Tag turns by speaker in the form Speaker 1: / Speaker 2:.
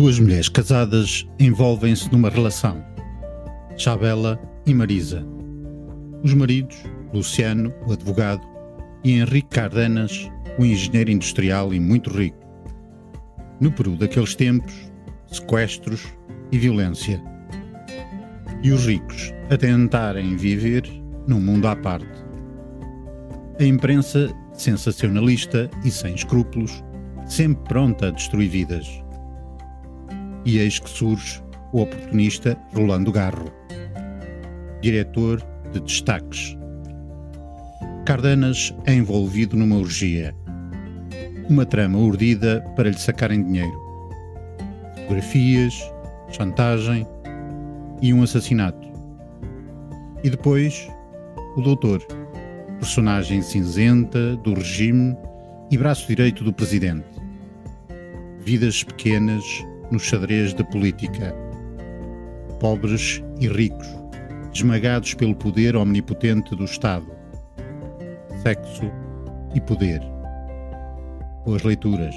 Speaker 1: Duas mulheres casadas envolvem-se numa relação. Chabela e Marisa. Os maridos, Luciano, o advogado, e Henrique Cardenas, o engenheiro industrial e muito rico. No Peru daqueles tempos, sequestros e violência. E os ricos a tentarem viver num mundo à parte. A imprensa sensacionalista e sem escrúpulos, sempre pronta a destruir vidas. E eis que surge o oportunista Rolando Garro, diretor de destaques. Cardanas é envolvido numa orgia. Uma trama urdida para lhe sacarem dinheiro. Fotografias, chantagem e um assassinato. E depois, o doutor personagem cinzenta do regime e braço direito do presidente. Vidas pequenas no xadrez da política. Pobres e ricos, esmagados pelo poder omnipotente do Estado. Sexo e poder. Boas leituras.